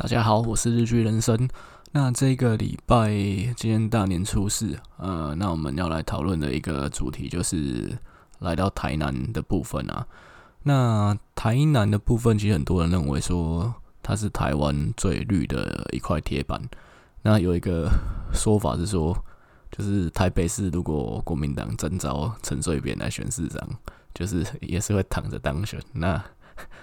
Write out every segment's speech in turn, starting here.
大家好，我是日剧人生。那这个礼拜今天大年初四，呃，那我们要来讨论的一个主题就是来到台南的部分啊。那台南的部分，其实很多人认为说它是台湾最绿的一块铁板。那有一个说法是说，就是台北市如果国民党征召陈水扁来选市长，就是也是会躺着当选。那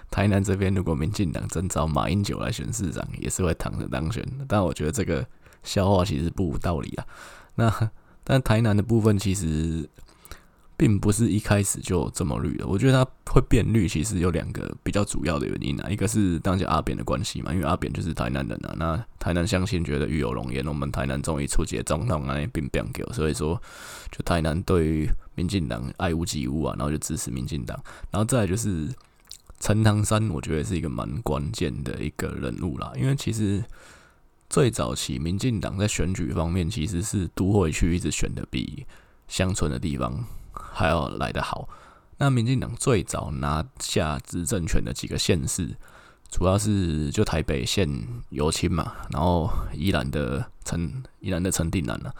台南这边，如果民进党征召马英九来选市长，也是会躺着当选。但我觉得这个笑话其实不无道理啊。那 但台南的部分其实并不是一开始就这么绿的。我觉得它会变绿，其实有两个比较主要的原因啊。一个是当家阿扁的关系嘛，因为阿扁就是台南人啊。那台南乡亲觉得与有荣焉，我们台南终于出节总统啊，并变给我，所以说就台南对于民进党爱屋及乌啊，然后就支持民进党。然后再就是。陈唐山，我觉得是一个蛮关键的一个人物啦，因为其实最早期民进党在选举方面其实是都会区一直选的比乡村的地方还要来得好。那民进党最早拿下执政权的几个县市，主要是就台北县游青嘛，然后宜兰的陈宜兰的陈定南了，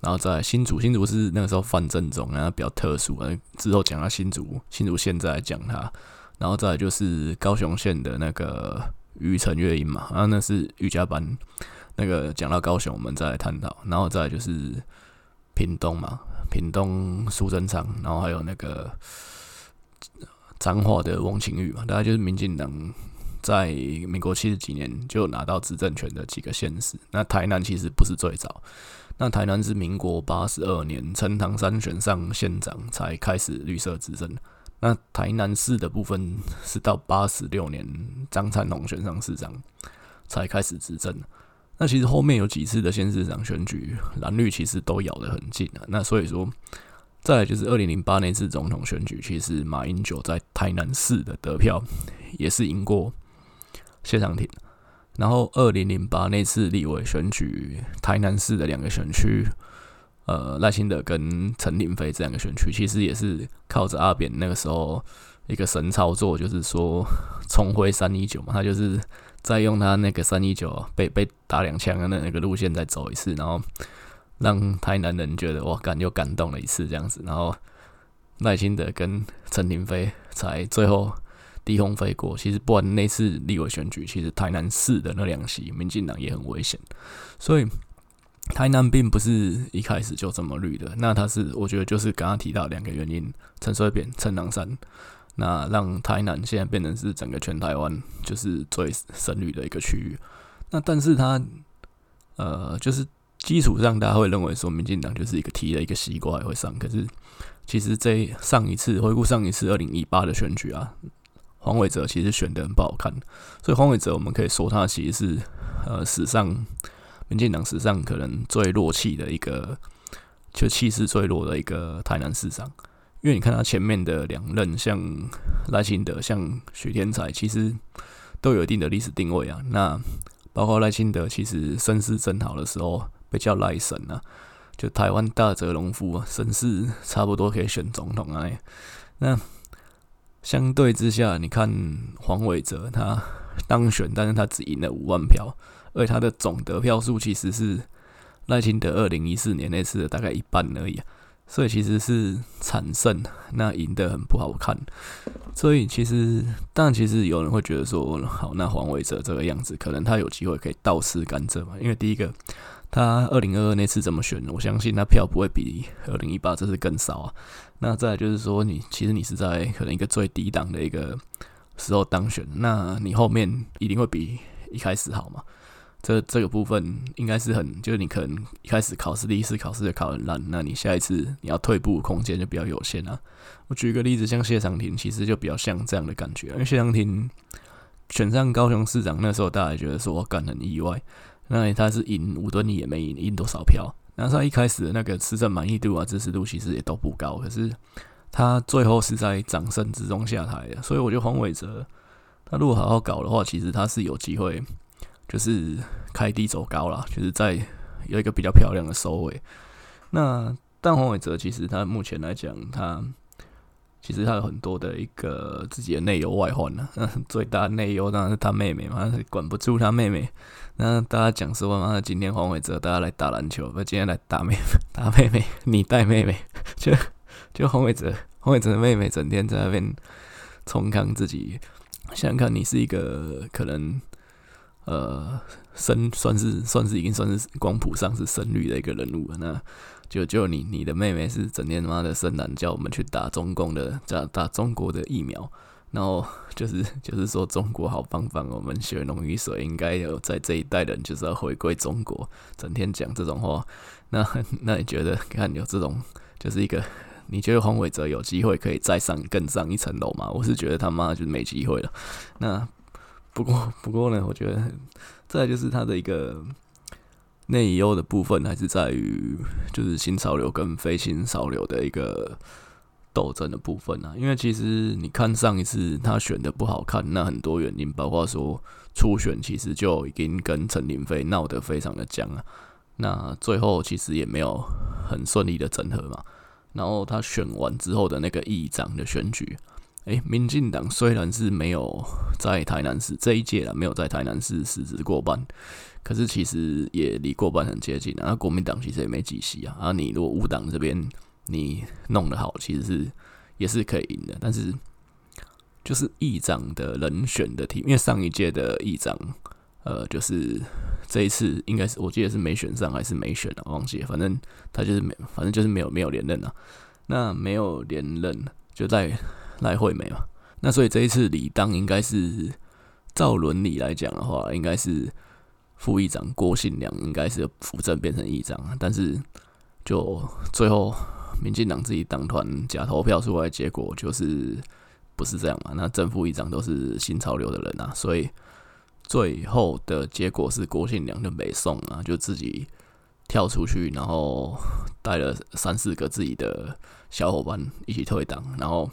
然后在新竹，新竹是那个时候范正中，然后比较特殊，之后讲到新竹，新竹现在讲他。然后再就是高雄县的那个于陈月英嘛，然后那是瑜伽班。那个讲到高雄，我们再来探讨。然后再就是屏东嘛，屏东苏贞昌，然后还有那个彰化的翁清玉嘛，大概就是民进党在民国七十几年就拿到执政权的几个县市。那台南其实不是最早，那台南是民国八十二年陈唐山选上县长才开始绿色执政。那台南市的部分是到八十六年张灿龙选上市长才开始执政。那其实后面有几次的县市长选举，蓝绿其实都咬得很近啊。那所以说，再来就是二零零八那次总统选举，其实马英九在台南市的得票也是赢过谢长廷。然后二零零八那次立委选举，台南市的两个选区。呃，赖清德跟陈亭妃这两个选区，其实也是靠着阿扁那个时候一个神操作，就是说 重回三一九嘛，他就是再用他那个三一九被被打两枪的那个路线再走一次，然后让台南人觉得哇，感又感动了一次这样子，然后赖清德跟陈亭妃才最后低空飞过。其实不管那次立委选举，其实台南市的那两席民进党也很危险，所以。台南并不是一开始就这么绿的，那它是我觉得就是刚刚提到两个原因：陈水扁、陈唐山，那让台南现在变成是整个全台湾就是最深绿的一个区域。那但是它呃，就是基础上大家会认为说，民进党就是一个提了一个西瓜也会上，可是其实这上一次回顾上一次二零一八的选举啊，黄伟哲其实选得很不好看，所以黄伟哲我们可以说他其实是呃史上。民进党史上可能最弱气的一个，就气势最弱的一个台南市长，因为你看他前面的两任，像赖清德、像许添财，其实都有一定的历史定位啊。那包括赖清德，其实声势正好的时候被叫赖神啊，就台湾大泽隆夫啊，声势差不多可以选总统啊。那相对之下，你看黄伟哲他当选，但是他只赢了五万票。而他的总得票数其实是赖清德二零一四年那次的大概一半而已啊，所以其实是惨胜，那赢得很不好看。所以其实，但其实有人会觉得说，好，那黄伟哲这个样子，可能他有机会可以倒吃甘蔗嘛？因为第一个，他二零二二那次怎么选，我相信他票不会比二零一八这次更少啊。那再就是说，你其实你是在可能一个最低档的一个时候当选，那你后面一定会比一开始好嘛？这这个部分应该是很，就是你可能一开始考试第一次考试就考很烂，那你下一次你要退步空间就比较有限啊。我举个例子，像谢长廷，其实就比较像这样的感觉，因为谢长廷选上高雄市长那时候，大家觉得说我感很意外，那他是赢五吨你也没赢，赢多少票？那他一开始的那个施政满意度啊、支持度其实也都不高，可是他最后是在掌声之中下台的，所以我觉得黄伟哲他如果好好搞的话，其实他是有机会。就是开低走高啦，就是在有一个比较漂亮的收尾。那但黄伟哲其实他目前来讲，他其实他有很多的一个自己的内忧外患呢。嗯，最大内忧当然是他妹妹嘛，管不住他妹妹。那大家讲说嘛，今天黄伟哲大家来打篮球，不，今天来打妹妹，打妹妹，你带妹妹，就就黄伟哲，黄伟哲的妹妹整天在那边冲康自己。想看，你是一个可能。呃，深算是算是已经算是光谱上是深绿的一个人物了。那就就你你的妹妹是整天妈的深蓝，叫我们去打中共的，打打中国的疫苗。然后就是就是说中国好棒棒，我们血浓于水，应该有在这一代人就是要回归中国。整天讲这种话，那那你觉得看有这种就是一个，你觉得黄伟哲有机会可以再上更上一层楼吗？我是觉得他妈就是没机会了。那。不过，不过呢，我觉得再就是他的一个内忧的部分，还是在于就是新潮流跟非新潮流的一个斗争的部分啊。因为其实你看上一次他选的不好看，那很多原因，包括说初选其实就已经跟陈亭妃闹得非常的僵啊。那最后其实也没有很顺利的整合嘛。然后他选完之后的那个议长的选举。诶，民进党虽然是没有在台南市这一届了，没有在台南市实质过半，可是其实也离过半很接近啊。国民党其实也没几席啊。啊，你如果五党这边你弄得好，其实是也是可以赢的。但是就是议长的人选的题，因为上一届的议长，呃，就是这一次应该是我记得是没选上还是没选啊，忘记了，反正他就是没，反正就是没有没有连任啊。那没有连任就在。赖惠美嘛，那所以这一次理当应该是照伦理来讲的话，应该是副议长郭信良应该是辅政变成议长，但是就最后民进党自己党团假投票出来，结果就是不是这样嘛？那正副议长都是新潮流的人啊，所以最后的结果是郭信良就没送啊，就自己跳出去，然后带了三四个自己的小伙伴一起退党，然后。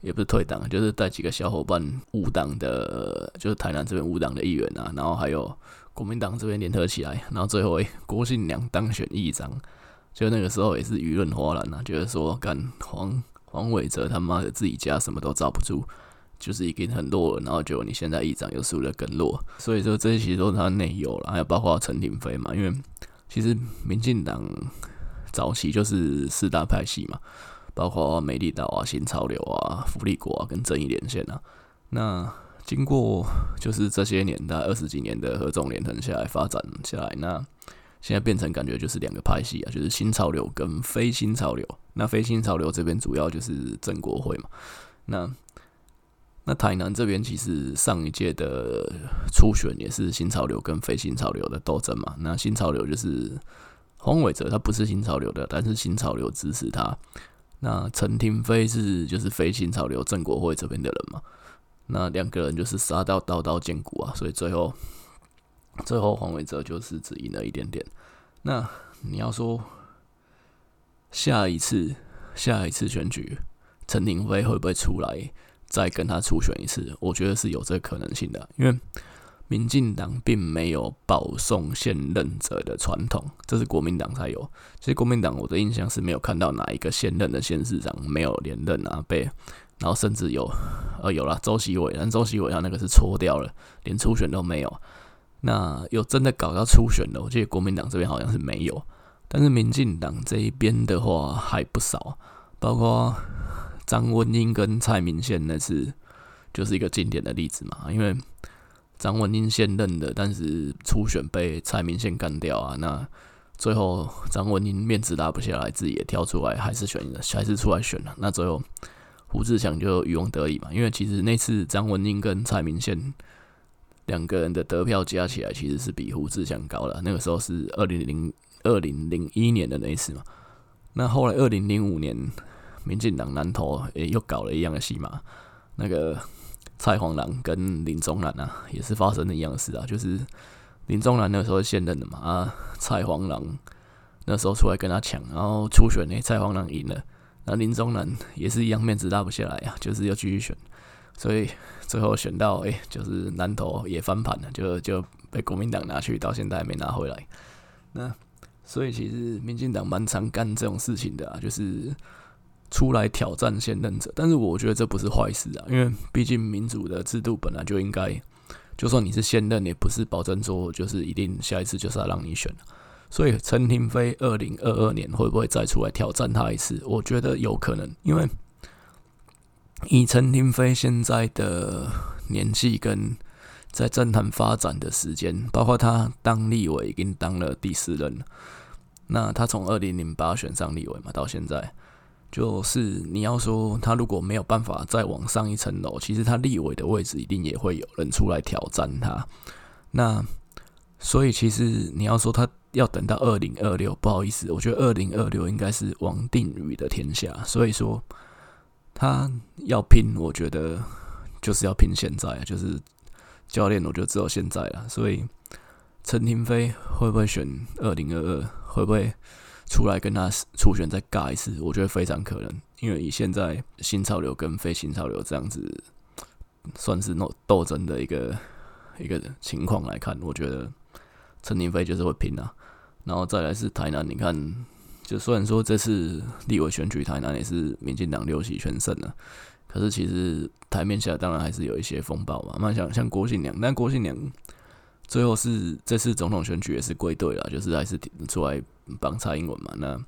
也不是退党，就是带几个小伙伴无党的，就是台南这边无党的议员啊，然后还有国民党这边联合起来，然后最后诶、郭信良当选议长，就那个时候也是舆论哗然啊，觉得说干黄黄伟哲他妈的自己家什么都罩不住，就是已经很弱了，然后就你现在议长又输得更弱，所以说这些其实都是他内忧了，还有包括陈亭妃嘛，因为其实民进党早期就是四大派系嘛。包括美丽岛啊、新潮流啊、福利国啊跟正义连线啊，那经过就是这些年代二十几年的合纵连横下来发展下来，那现在变成感觉就是两个派系啊，就是新潮流跟非新潮流。那非新潮流这边主要就是正国会嘛。那那台南这边其实上一届的初选也是新潮流跟非新潮流的斗争嘛。那新潮流就是黄伟哲，他不是新潮流的，但是新潮流支持他。那陈廷妃是就是飞行潮流郑国会这边的人嘛？那两个人就是杀到刀刀见骨啊，所以最后最后黄伟哲就是只赢了一点点。那你要说下一次下一次选举，陈廷妃会不会出来再跟他初选一次？我觉得是有这个可能性的，因为。民进党并没有保送现任者的传统，这是国民党才有。其实国民党我的印象是没有看到哪一个现任的县市长没有连任啊，被然后甚至有呃有了周锡玮，但周锡玮他那个是搓掉了，连初选都没有。那有真的搞到初选的，我记得国民党这边好像是没有，但是民进党这一边的话还不少，包括张文英跟蔡明宪那次就是一个经典的例子嘛，因为。张文英现任的，但是初选被蔡明宪干掉啊。那最后张文英面子拉不下来，自己也跳出来，还是选了，还是出来选了。那最后胡志强就渔翁得利嘛。因为其实那次张文英跟蔡明宪两个人的得票加起来，其实是比胡志强高了。那个时候是二零零二零零一年的那一次嘛。那后来二零零五年，民进党南投也又搞了一样的戏码，那个。蔡黄郎跟林宗男啊，也是发生的一样的事啊，就是林宗男那时候现任的嘛，啊，蔡黄郎那时候出来跟他抢，然后初选呢，蔡黄郎赢了，那林宗南也是一样面子拉不下来啊，就是要继续选，所以最后选到哎、就是南投也翻盘了，就就被国民党拿去，到现在还没拿回来。那所以其实民进党蛮常干这种事情的啊，就是。出来挑战现任者。但是我觉得这不是坏事啊，因为毕竟民主的制度本来就应该，就算你是现任，也不是保证说就是一定下一次就是要让你选。所以陈廷妃二零二二年会不会再出来挑战他一次？我觉得有可能，因为以陈廷妃现在的年纪跟在政坛发展的时间，包括他当立委已经当了第四任了。那他从二零零八选上立委嘛，到现在，就是你要说他如果没有办法再往上一层楼，其实他立委的位置一定也会有人出来挑战他。那所以其实你要说他要等到二零二六，不好意思，我觉得二零二六应该是王定宇的天下。所以说他要拼，我觉得就是要拼现在，就是。教练，我就只有现在了。所以陈廷飞会不会选二零二二？会不会出来跟他初选再尬一次？我觉得非常可能，因为以现在新潮流跟非新潮流这样子算是斗斗争的一个一个情况来看，我觉得陈亭妃就是会拼啊。然后再来是台南，你看，就虽然说这次立委选举台南也是民进党六席全胜了。可是其实台面下当然还是有一些风暴嘛，那像像郭信良，但郭信良最后是这次总统选举也是归队了，就是还是出来帮蔡英文嘛。那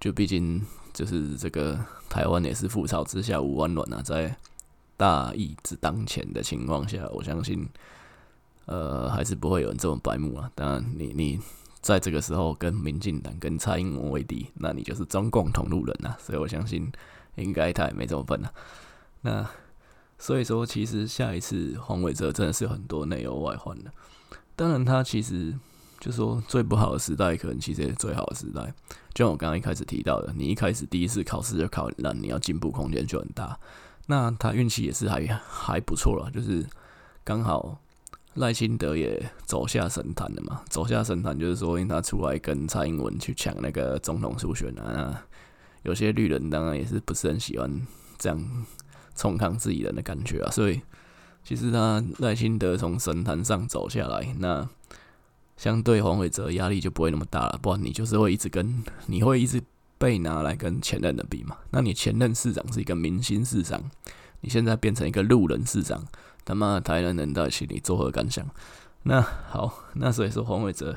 就毕竟就是这个台湾也是覆巢之下无完卵啊，在大义之当前的情况下，我相信呃还是不会有人这么白目啊。当然你你在这个时候跟民进党跟蔡英文为敌，那你就是中共同路人啊。所以我相信应该他也没这么笨啊。那所以说，其实下一次黄伟哲真的是很多内忧外患的。当然，他其实就说最不好的时代，可能其实也是最好的时代。就像我刚刚一开始提到的，你一开始第一次考试就考很烂，你要进步空间就很大。那他运气也是还还不错了，就是刚好赖清德也走下神坛了嘛。走下神坛就是说，因为他出来跟蔡英文去抢那个总统初选啊，那有些绿人当然也是不是很喜欢这样。冲康自己人的感觉啊，所以其实他赖清德从神坛上走下来，那相对黄伟哲压力就不会那么大了。不然你就是会一直跟，你会一直被拿来跟前任的比嘛。那你前任市长是一个明星市长，你现在变成一个路人市长，他妈台南人到心里作何感想？那好，那所以说黄伟哲，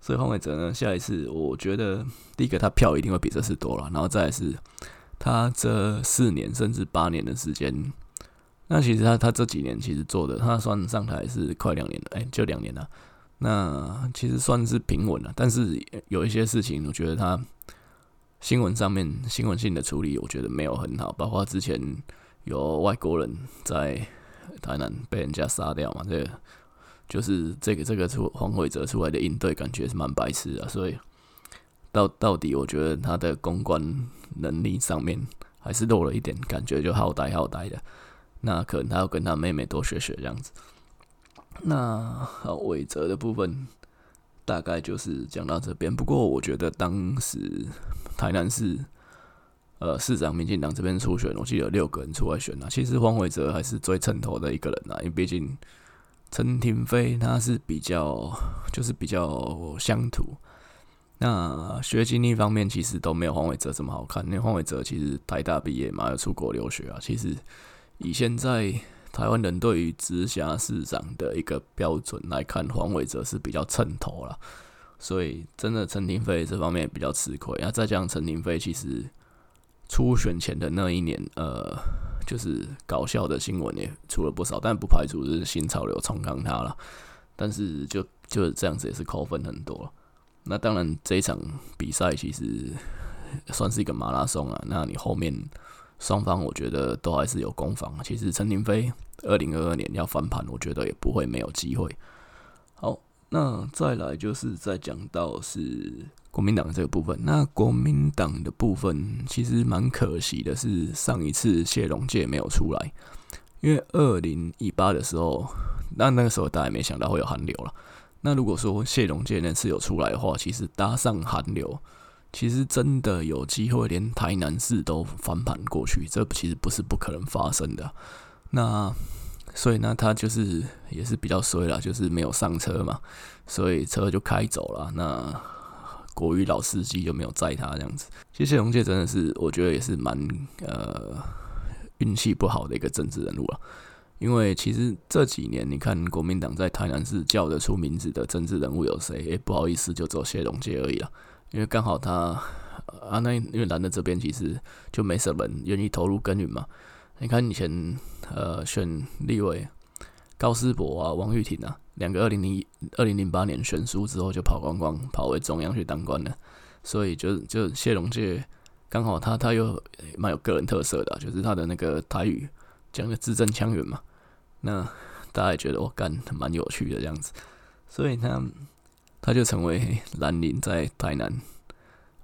所以黄伟哲呢，下一次我觉得第一个他票一定会比这次多了，然后再是。他这四年甚至八年的时间，那其实他他这几年其实做的，他算上台是快两年了，哎，就两年了。那其实算是平稳了，但是有一些事情，我觉得他新闻上面新闻性的处理，我觉得没有很好。包括之前有外国人在台南被人家杀掉嘛，这个就是这个这个出黄伟哲出来的应对，感觉是蛮白痴的，所以。到到底，我觉得他的公关能力上面还是弱了一点，感觉就好呆好呆的。那可能他要跟他妹妹多学学这样子。那好，伟哲的部分大概就是讲到这边。不过我觉得当时台南市呃市长民进党这边初选，我记得有六个人出来选啊。其实黄伟哲还是最称头的一个人啊，因为毕竟陈亭妃他是比较就是比较乡土。那学经历方面，其实都没有黄伟哲这么好看。因为黄伟哲其实台大毕业嘛，又出国留学啊。其实以现在台湾人对于直辖市长的一个标准来看，黄伟哲是比较称头了。所以真的陈亭妃这方面也比较吃亏。那再加上陈亭妃其实初选前的那一年，呃，就是搞笑的新闻也出了不少，但不排除是新潮流冲康他了。但是就就是这样子，也是扣分很多。那当然，这一场比赛其实算是一个马拉松啊。那你后面双方，我觉得都还是有攻防。其实陈亭妃二零二二年要翻盘，我觉得也不会没有机会。好，那再来就是再讲到是国民党这个部分。那国民党的部分其实蛮可惜的，是上一次谢龙介没有出来，因为二零一八的时候，那那个时候大家也没想到会有韩流了。那如果说谢龙介那次有出来的话，其实搭上韩流，其实真的有机会连台南市都翻盘过去，这其实不是不可能发生的。那所以呢，他就是也是比较衰啦，就是没有上车嘛，所以车就开走了。那国语老司机就没有载他这样子。其实谢龙介真的是，我觉得也是蛮呃运气不好的一个政治人物了。因为其实这几年，你看国民党在台南市叫得出名字的政治人物有谁？诶，不好意思，就只有谢龙介而已了。因为刚好他啊，那因为蓝的这边其实就没什么人愿意投入耕耘嘛。你看以前呃选立委高思博啊、王玉婷啊，两个二零零二零零八年选输之后就跑光光，跑回中央去当官了。所以就就谢龙介刚好他他又蛮有个人特色的，就是他的那个台语讲的字正腔圆嘛。那大家也觉得我干蛮有趣的这样子，所以呢他就成为蓝营在台南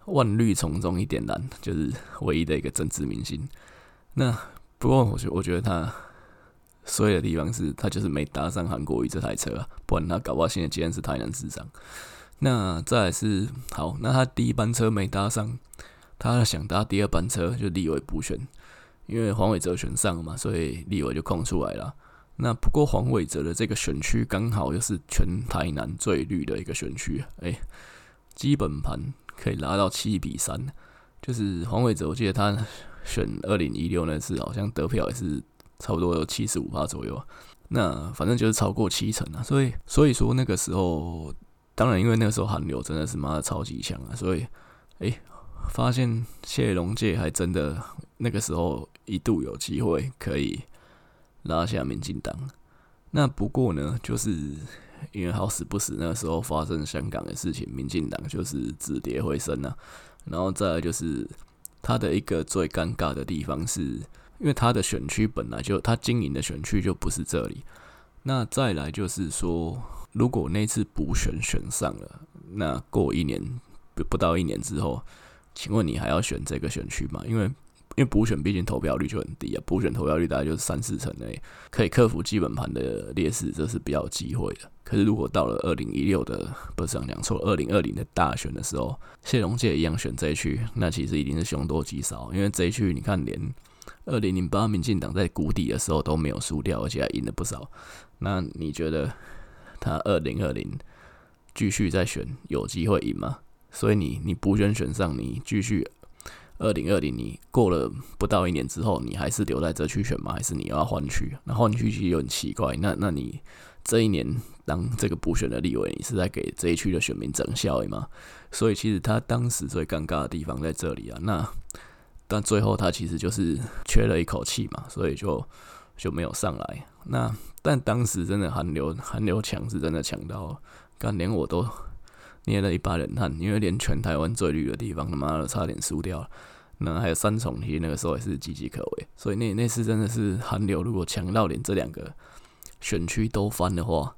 万绿丛中一点蓝，就是唯一的一个政治明星。那不过我觉我觉得他衰的地方是他就是没搭上韩国瑜这台车啊，不然他搞不好现在既然是台南市长。那再来是好，那他第一班车没搭上，他想搭第二班车就立委补选，因为黄伟哲选上了嘛，所以立委就空出来了。那不过黄伟哲的这个选区刚好又是全台南最绿的一个选区，哎，基本盘可以拉到七比三，就是黄伟哲，我记得他选二零一六那次好像得票也是差不多有七十五趴左右，那反正就是超过七成啊，所以所以说那个时候，当然因为那个时候韩流真的是妈的超级强啊，所以哎，发现谢龙介还真的那个时候一度有机会可以。拉下民进党，那不过呢，就是因为好死不死那时候发生香港的事情，民进党就是止跌回升呐。然后再来就是他的一个最尴尬的地方是，因为他的选区本来就他经营的选区就不是这里。那再来就是说，如果那次补选选上了，那过一年不不到一年之后，请问你还要选这个选区吗？因为因为补选毕竟投票率就很低啊，补选投票率大概就是三四成而已，可以克服基本盘的劣势，这是比较有机会的。可是如果到了二零一六的，不是讲错，二零二零的大选的时候，谢龙介一样选这一区，那其实一定是凶多吉少。因为这一区你看，连二零零八民进党在谷底的时候都没有输掉，而且还赢了不少。那你觉得他二零二零继续再选有机会赢吗？所以你你补选选上，你继续。二零二零，你过了不到一年之后，你还是留在这区选吗？还是你要换区？那换区其实有很奇怪。那那你这一年当这个补选的立委，你是在给这一区的选民整效吗？所以其实他当时最尴尬的地方在这里啊。那但最后他其实就是缺了一口气嘛，所以就就没有上来。那但当时真的韩流韩流强是真的强到，刚连我都。捏了一把冷汗，因为连全台湾最绿的地方，他妈的差点输掉了。那还有三重，其实那个时候也是岌岌可危。所以那那次真的是韩流，如果强到连这两个选区都翻的话，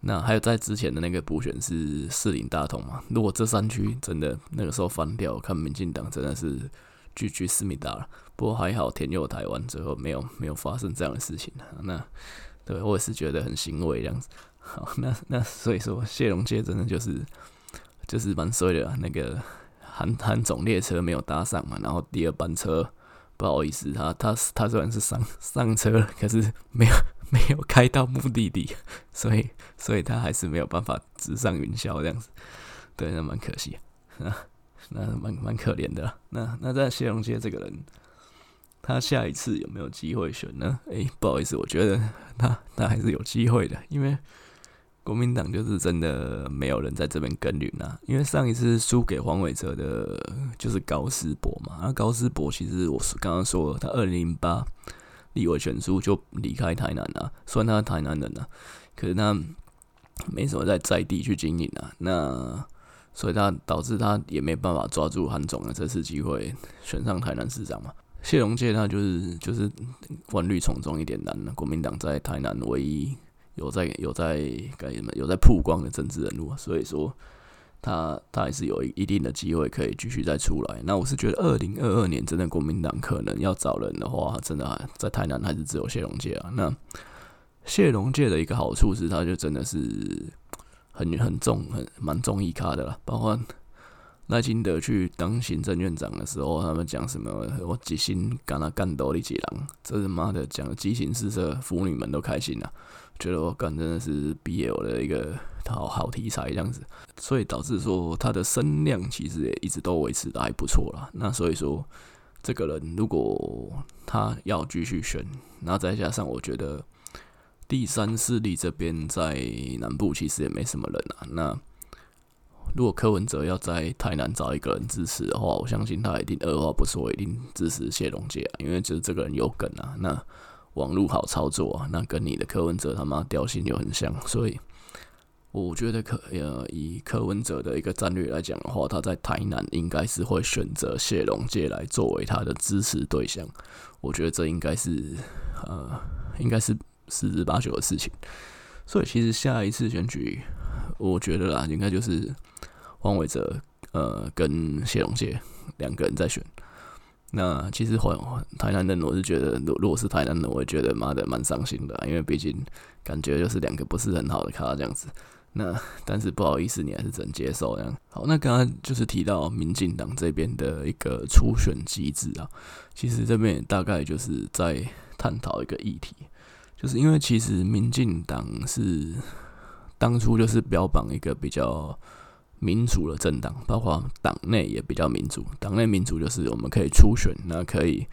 那还有在之前的那个补选是士林大同嘛？如果这三区真的那个时候翻掉，看民进党真的是 GG 思密达了。不过还好天佑台湾，最后没有没有发生这样的事情。那对我也是觉得很欣慰这样子。好，那那所以说谢龙介真的就是。就是蛮衰的，那个韩 韩总列车没有搭上嘛，然后第二班车不好意思，他他他虽然是上上车了，可是没有 没有开到目的地，所以所以他还是没有办法直上云霄这样子，对，那蛮可惜，那那蛮蛮可怜的。那那在谢龙街这个人，他下一次有没有机会选呢？诶、不好意思，我觉得他他还是有机会的，因为。国民党就是真的没有人在这边耕耘啊，因为上一次输给黄伟哲的，就是高思博嘛。那高思博其实我刚刚说了，他二零零八立委选书就离开台南了，虽然他是台南人啊，可是他没什么在在地去经营啊。那所以他导致他也没办法抓住韩总的这次机会选上台南市长嘛。谢龙介他就是就是万绿丛中一点蓝，国民党在台南唯一。有在有在干什么？有在曝光的政治人物，所以说他他还是有一定的机会可以继续再出来。那我是觉得，二零二二年真的国民党可能要找人的话，真的在台南还是只有谢龙介啊。那谢龙介的一个好处是，他就真的是很很重很蛮重意咖的啦。包括赖清德去当行政院长的时候，他们讲什么“我即心跟他干斗的几郎”，这是妈的讲的激情四射，腐女们都开心了。觉得我干真的是 BL 的一个好好题材这样子，所以导致说他的声量其实也一直都维持的还不错啦。那所以说，这个人如果他要继续选，那再加上我觉得第三势力这边在南部其实也没什么人啊。那如果柯文哲要在台南找一个人支持的话，我相信他一定二话不说，一定支持谢龙介，因为就是这个人有梗啊，那网络好操作啊，那跟你的柯文哲他妈调性又很像，所以我觉得柯呃以柯文哲的一个战略来讲的话，他在台南应该是会选择谢龙介来作为他的支持对象，我觉得这应该是呃应该是十之八九的事情，所以其实下一次选举，我觉得啦，应该就是。黄伟哲，呃，跟谢龙介两个人在选。那其实台台南人，我是觉得，如如果是台南人，我也觉得妈的蛮伤心的，因为毕竟感觉就是两个不是很好的咖这样子。那但是不好意思，你还是只能接受这样。好，那刚刚就是提到民进党这边的一个初选机制啊，其实这边大概就是在探讨一个议题，就是因为其实民进党是当初就是标榜一个比较。民主的政党，包括党内也比较民主。党内民主就是我们可以初选，那可以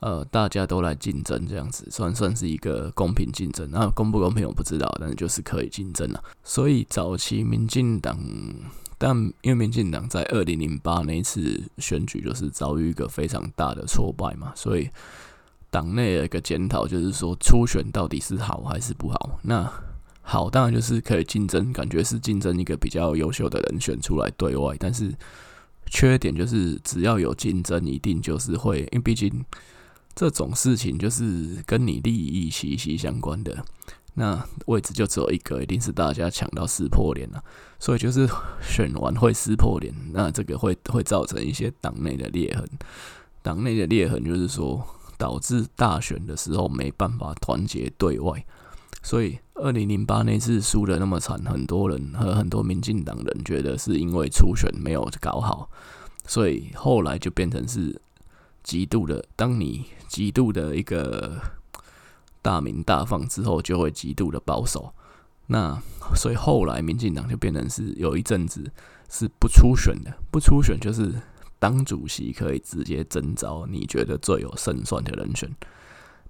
呃大家都来竞争这样子，算算是一个公平竞争。那公不公平我不知道，但是就是可以竞争了。所以早期民进党，但因为民进党在二零零八那一次选举就是遭遇一个非常大的挫败嘛，所以党内的一个检讨就是说初选到底是好还是不好？那好，当然就是可以竞争，感觉是竞争一个比较优秀的人选出来对外。但是缺点就是，只要有竞争，一定就是会，因为毕竟这种事情就是跟你利益息息相关的。那位置就只有一个，一定是大家抢到撕破脸了。所以就是选完会撕破脸，那这个会会造成一些党内的裂痕。党内的裂痕就是说，导致大选的时候没办法团结对外。所以，二零零八那次输得那么惨，很多人和很多民进党人觉得是因为初选没有搞好，所以后来就变成是极度的。当你极度的一个大鸣大放之后，就会极度的保守。那所以后来民进党就变成是有一阵子是不初选的，不初选就是党主席可以直接征召你觉得最有胜算的人选。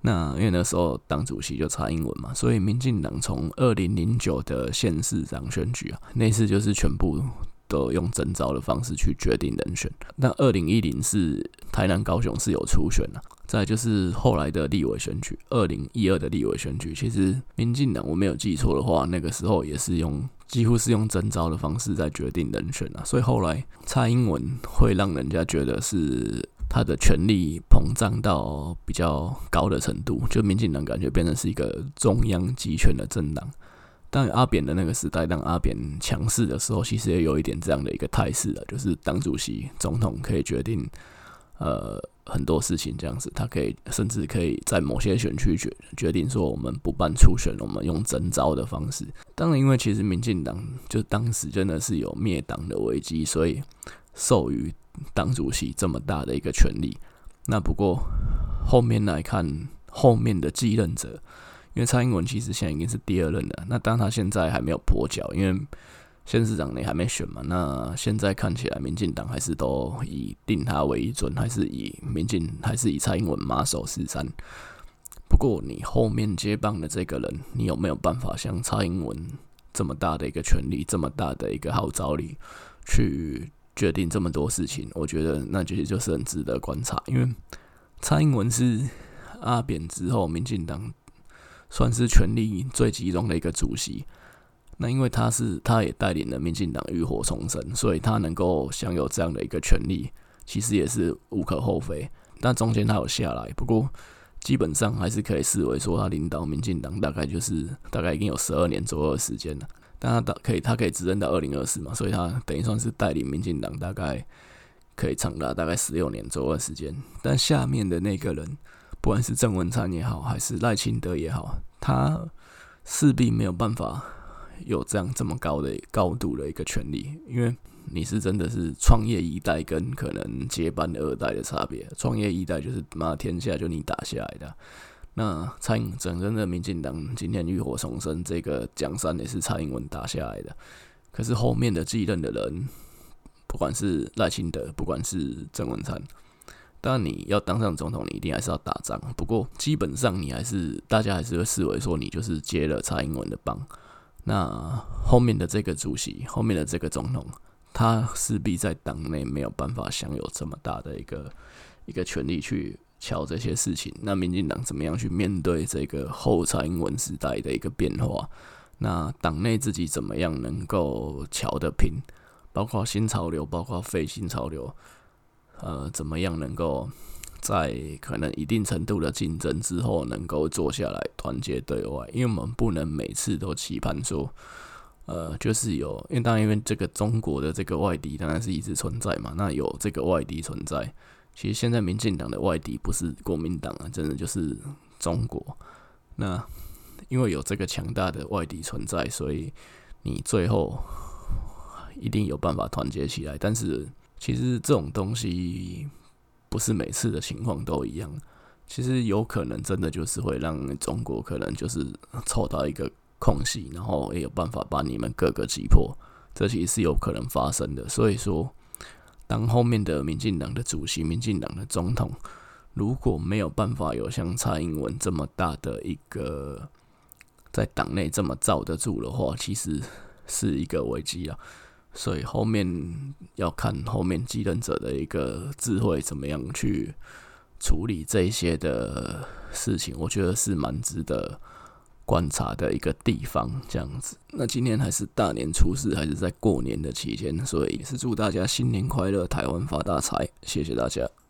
那因为那时候党主席就差英文嘛，所以民进党从二零零九的县市长选举啊，那次就是全部都用征召的方式去决定人选。那二零一零是台南、高雄是有初选啊，再就是后来的立委选举，二零一二的立委选举，其实民进党我没有记错的话，那个时候也是用几乎是用征召的方式在决定人选啊，所以后来蔡英文会让人家觉得是。他的权力膨胀到比较高的程度，就民进党感觉变成是一个中央集权的政党。当阿扁的那个时代，当阿扁强势的时候，其实也有一点这样的一个态势了，就是党主席、总统可以决定呃很多事情，这样子，他可以甚至可以在某些选区决决定说，我们不办初选，我们用征召的方式。当然，因为其实民进党就当时真的是有灭党的危机，所以授予。党主席这么大的一个权力，那不过后面来看，后面的继任者，因为蔡英文其实现在已经是第二任了，那当他现在还没有跛脚，因为县市长你还没选嘛，那现在看起来民进党还是都以定他为准，还是以民进还是以蔡英文马首是瞻。不过你后面接棒的这个人，你有没有办法像蔡英文这么大的一个权力，这么大的一个号召力去？决定这么多事情，我觉得那其实就是很值得观察。因为蔡英文是阿扁之后，民进党算是权力最集中的一个主席。那因为他是，他也带领了民进党浴火重生，所以他能够享有这样的一个权力，其实也是无可厚非。但中间他有下来，不过基本上还是可以视为说，他领导民进党大概就是大概已经有十二年左右的时间了。但他可以，他可以执政到二零二四嘛，所以他等于算是带领民进党大概可以长达大概十六年左右的时间。但下面的那个人，不管是郑文灿也好，还是赖清德也好，他势必没有办法有这样这么高的高度的一个权力，因为你是真的是创业一代跟可能接班二代的差别。创业一代就是妈天下就你打下来的，那蔡英整个的民进党今天浴火重生，这个江山也是蔡英文打下来的。可是后面的继任的人，不管是赖清德，不管是郑文灿，当然你要当上总统，你一定还是要打仗。不过基本上你还是大家还是会视为说你就是接了蔡英文的棒。那后面的这个主席，后面的这个总统，他势必在党内没有办法享有这么大的一个一个权力去。瞧这些事情，那民进党怎么样去面对这个后蔡英文时代的一个变化？那党内自己怎么样能够瞧得平？包括新潮流，包括非新潮流，呃，怎么样能够在可能一定程度的竞争之后，能够坐下来团结对外？因为我们不能每次都期盼说，呃，就是有，因为当然因为这个中国的这个外敌当然是一直存在嘛，那有这个外敌存在。其实现在民进党的外敌不是国民党啊，真的就是中国。那因为有这个强大的外敌存在，所以你最后一定有办法团结起来。但是其实这种东西不是每次的情况都一样。其实有可能真的就是会让中国可能就是凑到一个空隙，然后也有办法把你们各个击破。这其实是有可能发生的。所以说。当后面的民进党的主席、民进党的总统，如果没有办法有像蔡英文这么大的一个在党内这么罩得住的话，其实是一个危机啊。所以后面要看后面继任者的一个智慧，怎么样去处理这些的事情，我觉得是蛮值得。观察的一个地方，这样子。那今天还是大年初四，还是在过年的期间，所以也是祝大家新年快乐，台湾发大财。谢谢大家。